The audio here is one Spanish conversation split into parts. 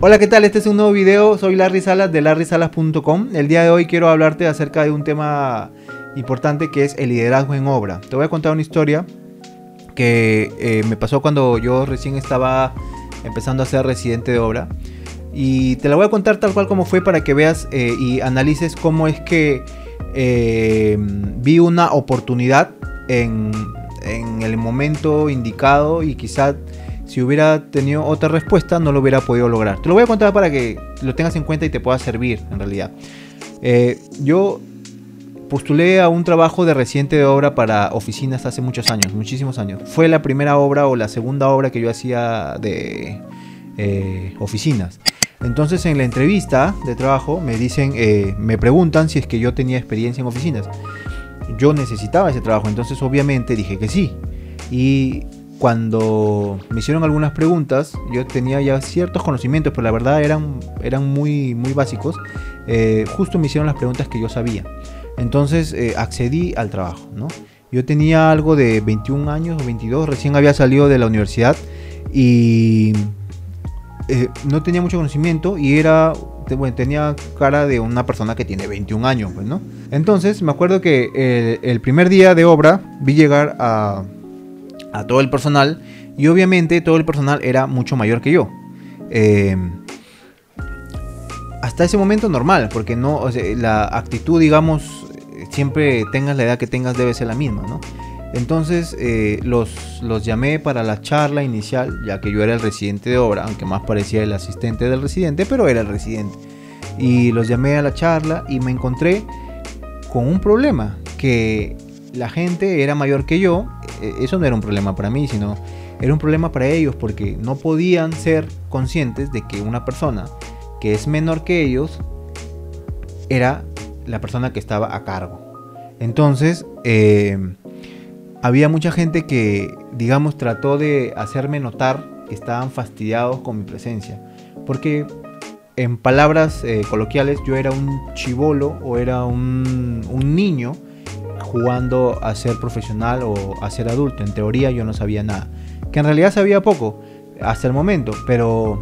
Hola, ¿qué tal? Este es un nuevo video. Soy Larry Salas de larrysalas.com. El día de hoy quiero hablarte acerca de un tema importante que es el liderazgo en obra. Te voy a contar una historia que eh, me pasó cuando yo recién estaba empezando a ser residente de obra. Y te la voy a contar tal cual como fue para que veas eh, y analices cómo es que eh, vi una oportunidad en, en el momento indicado y quizá si hubiera tenido otra respuesta no lo hubiera podido lograr. Te lo voy a contar para que lo tengas en cuenta y te pueda servir en realidad. Eh, yo postulé a un trabajo de reciente de obra para oficinas hace muchos años, muchísimos años. Fue la primera obra o la segunda obra que yo hacía de eh, oficinas. Entonces en la entrevista de trabajo me dicen, eh, me preguntan si es que yo tenía experiencia en oficinas. Yo necesitaba ese trabajo, entonces obviamente dije que sí. Y cuando me hicieron algunas preguntas, yo tenía ya ciertos conocimientos, pero la verdad eran, eran muy, muy básicos. Eh, justo me hicieron las preguntas que yo sabía. Entonces eh, accedí al trabajo. ¿no? Yo tenía algo de 21 años o 22, recién había salido de la universidad y eh, no tenía mucho conocimiento y era bueno, tenía cara de una persona que tiene 21 años, pues, ¿no? Entonces me acuerdo que el primer día de obra vi llegar a a todo el personal y obviamente todo el personal era mucho mayor que yo. Eh, hasta ese momento normal, porque no, la actitud, digamos, siempre tengas la edad que tengas debe ser la misma, ¿no? Entonces eh, los, los llamé para la charla inicial, ya que yo era el residente de obra, aunque más parecía el asistente del residente, pero era el residente. Y los llamé a la charla y me encontré con un problema, que la gente era mayor que yo eso no era un problema para mí, sino era un problema para ellos porque no podían ser conscientes de que una persona que es menor que ellos era la persona que estaba a cargo. Entonces, eh, había mucha gente que, digamos, trató de hacerme notar que estaban fastidiados con mi presencia. Porque, en palabras eh, coloquiales, yo era un chivolo o era un niño jugando a ser profesional o a ser adulto. En teoría yo no sabía nada. Que en realidad sabía poco hasta el momento, pero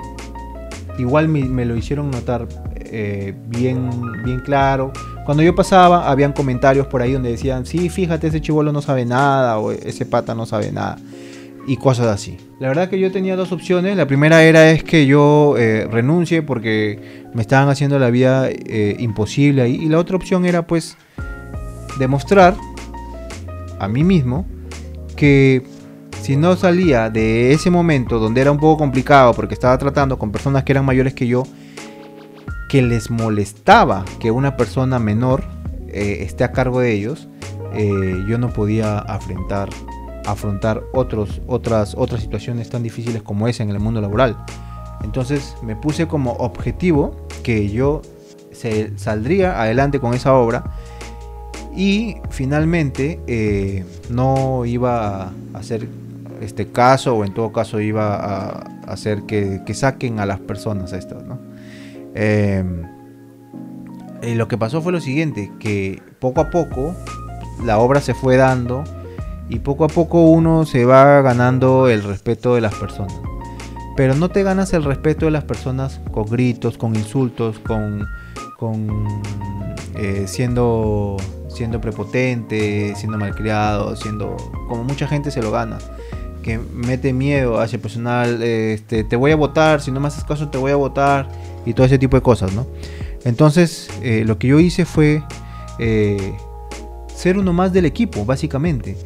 igual me, lo hicieron notar eh, bien, bien claro. Cuando yo pasaba, habían comentarios por ahí donde decían, sí, fíjate, ese chivolo no sabe nada, o ese pata no sabe nada, y cosas así. La verdad que yo tenía dos opciones. La primera era es que yo eh, renuncie porque me estaban haciendo la vida eh, imposible ahí. Y la otra opción era pues demostrar a mí mismo que si no salía de ese momento donde era un poco complicado porque estaba tratando con personas que eran mayores que yo, que les molestaba que una persona menor eh, esté a cargo de ellos, eh, yo no podía afrontar, afrontar otros, otras, otras situaciones tan difíciles como esa en el mundo laboral. Entonces me puse como objetivo que yo se, saldría adelante con esa obra y finalmente eh, no iba a hacer este caso o en todo caso iba a hacer que, saquen a las personas estas, em, y lo que pasó fue lo siguiente, que poco a poco la obra se fue dando y poco a poco uno se va ganando el respeto de las personas. Pero no te ganas el respeto de las personas con gritos, con insultos, con, con eh, siendo siendo prepotente, siendo malcriado, siendo como mucha gente se lo gana, que mete miedo hacia el personal, este, te voy a votar, si no me haces caso te voy a votar y todo ese tipo de cosas, ¿no? Entonces eh, lo que yo hice fue eh, ser uno más del equipo, básicamente.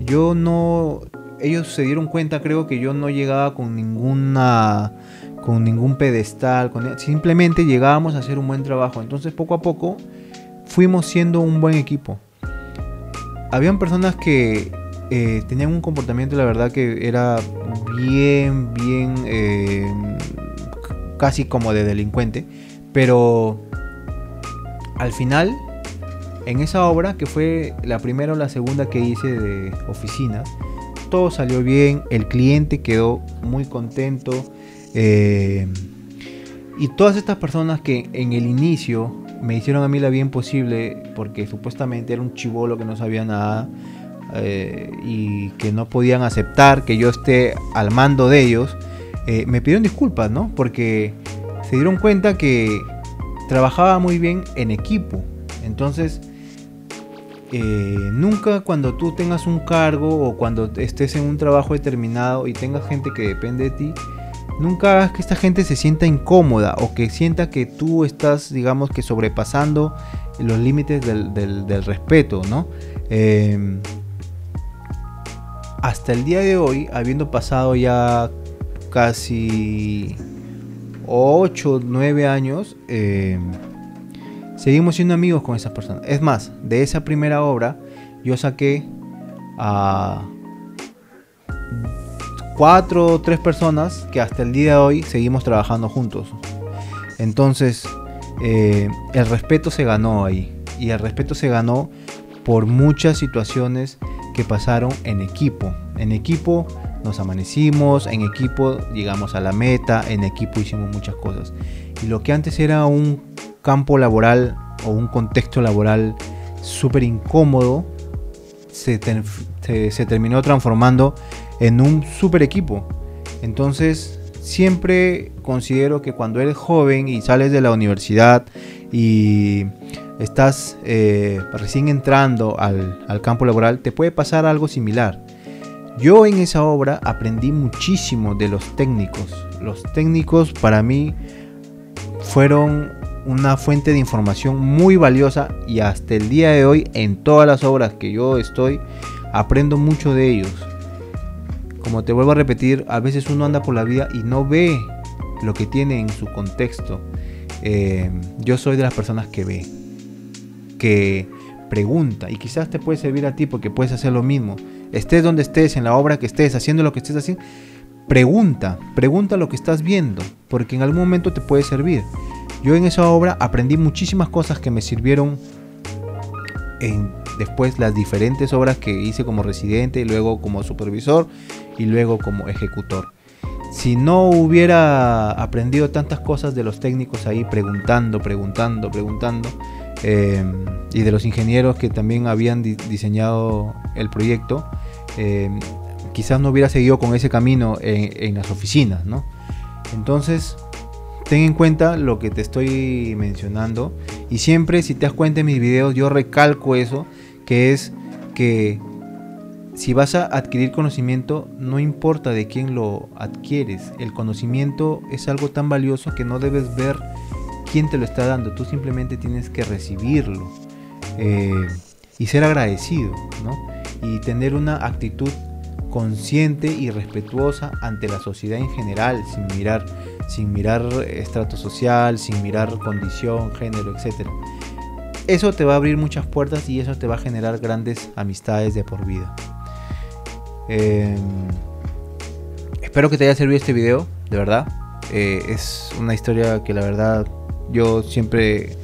Yo no, ellos se dieron cuenta, creo que yo no llegaba con ninguna con ningún pedestal, simplemente llegábamos a hacer un buen trabajo. Entonces poco a poco fuimos siendo un buen equipo. Habían personas que eh, tenían un comportamiento, la verdad, que era bien, bien, eh, casi como de delincuente. Pero al final, en esa obra, que fue la primera o la segunda que hice de oficinas, todo salió bien, el cliente quedó muy contento. Eh, y todas estas personas que en el inicio me hicieron a mí la bien posible porque supuestamente era un chivolo que no sabía nada eh, y que no podían aceptar que yo esté al mando de ellos, eh, me pidieron disculpas, ¿no? Porque se dieron cuenta que trabajaba muy bien en equipo. Entonces, eh, nunca cuando tú tengas un cargo o cuando estés en un trabajo determinado y tengas gente que depende de ti, nunca hagas que esta gente se sienta incómoda o que sienta que tú estás, digamos, que sobrepasando los límites del, respeto, ¿no? Em, hasta el día de hoy, habiendo pasado ya casi 8, 9 años, em, seguimos siendo amigos con esas personas. Es más, de esa primera obra yo saqué a cuatro o tres personas que hasta el día de hoy seguimos trabajando juntos. Entonces, eh, el respeto se ganó ahí. Y el respeto se ganó por muchas situaciones que pasaron en equipo. En equipo nos amanecimos, en equipo llegamos a la meta, en equipo hicimos muchas cosas. Y lo que antes era un campo laboral o un contexto laboral súper incómodo, se, se, terminó transformando en un super equipo. Entonces, siempre considero que cuando eres joven y sales de la universidad y estás eh, recién entrando al, al, campo laboral, te puede pasar algo similar. Yo en esa obra aprendí muchísimo de los técnicos. Los técnicos para mí fueron una fuente de información muy valiosa y hasta el día de hoy en todas las obras que yo estoy aprendo mucho de ellos como te vuelvo a repetir, a veces uno anda por la vida y no ve lo que tiene en su contexto. Eh, yo soy de las personas que ve, que pregunta y quizás te puede servir a ti porque puedes hacer lo mismo. Estés donde estés, en la obra que estés, haciendo lo que estés haciendo, pregunta, pregunta lo que estás viendo, porque en algún momento te puede servir. Yo en esa obra aprendí muchísimas cosas que me sirvieron en después las diferentes obras que hice como residente, luego como supervisor y luego como ejecutor. Si no hubiera aprendido tantas cosas de los técnicos ahí preguntando, preguntando, preguntando, eh, y de los ingenieros que también habían diseñado el proyecto, eh, quizás no hubiera seguido con ese camino en, las oficinas, ¿no? Entonces, ten en cuenta lo que te estoy mencionando y siempre si te das cuenta en mis videos yo recalco eso que es que si vas a adquirir conocimiento, no importa de quién lo adquieres, el conocimiento es algo tan valioso que no debes ver quién te lo está dando, tú simplemente tienes que recibirlo eh, y ser agradecido, ¿no? Y tener una actitud consciente y respetuosa ante la sociedad en general, sin mirar, sin mirar estrato social, sin mirar condición, género, etcétera eso te va a abrir muchas puertas y eso te va a generar grandes amistades de por vida. Em, espero que te haya servido este video, de verdad. Eh, es una historia que la verdad yo siempre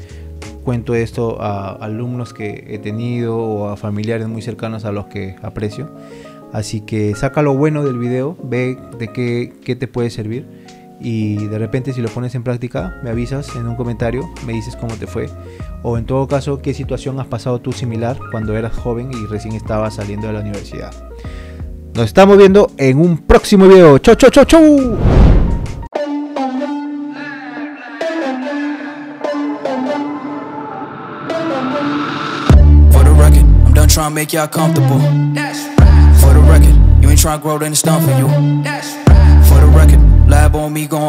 cuento esto a alumnos que he tenido o a familiares muy cercanos a los que aprecio. Así que saca lo bueno del video, ve de qué, qué te puede servir y de repente si lo pones en práctica me avisas en un comentario, me dices cómo te fue o en todo caso qué situación has pasado tú similar cuando eras joven y recién estabas saliendo de la universidad. Nos estamos viendo en un próximo video. ¡Chau, chau, chau, chau! trying to make y'all comfortable. For the record, you ain't trying to grow, then it's done for you. The record, lab on me, gon'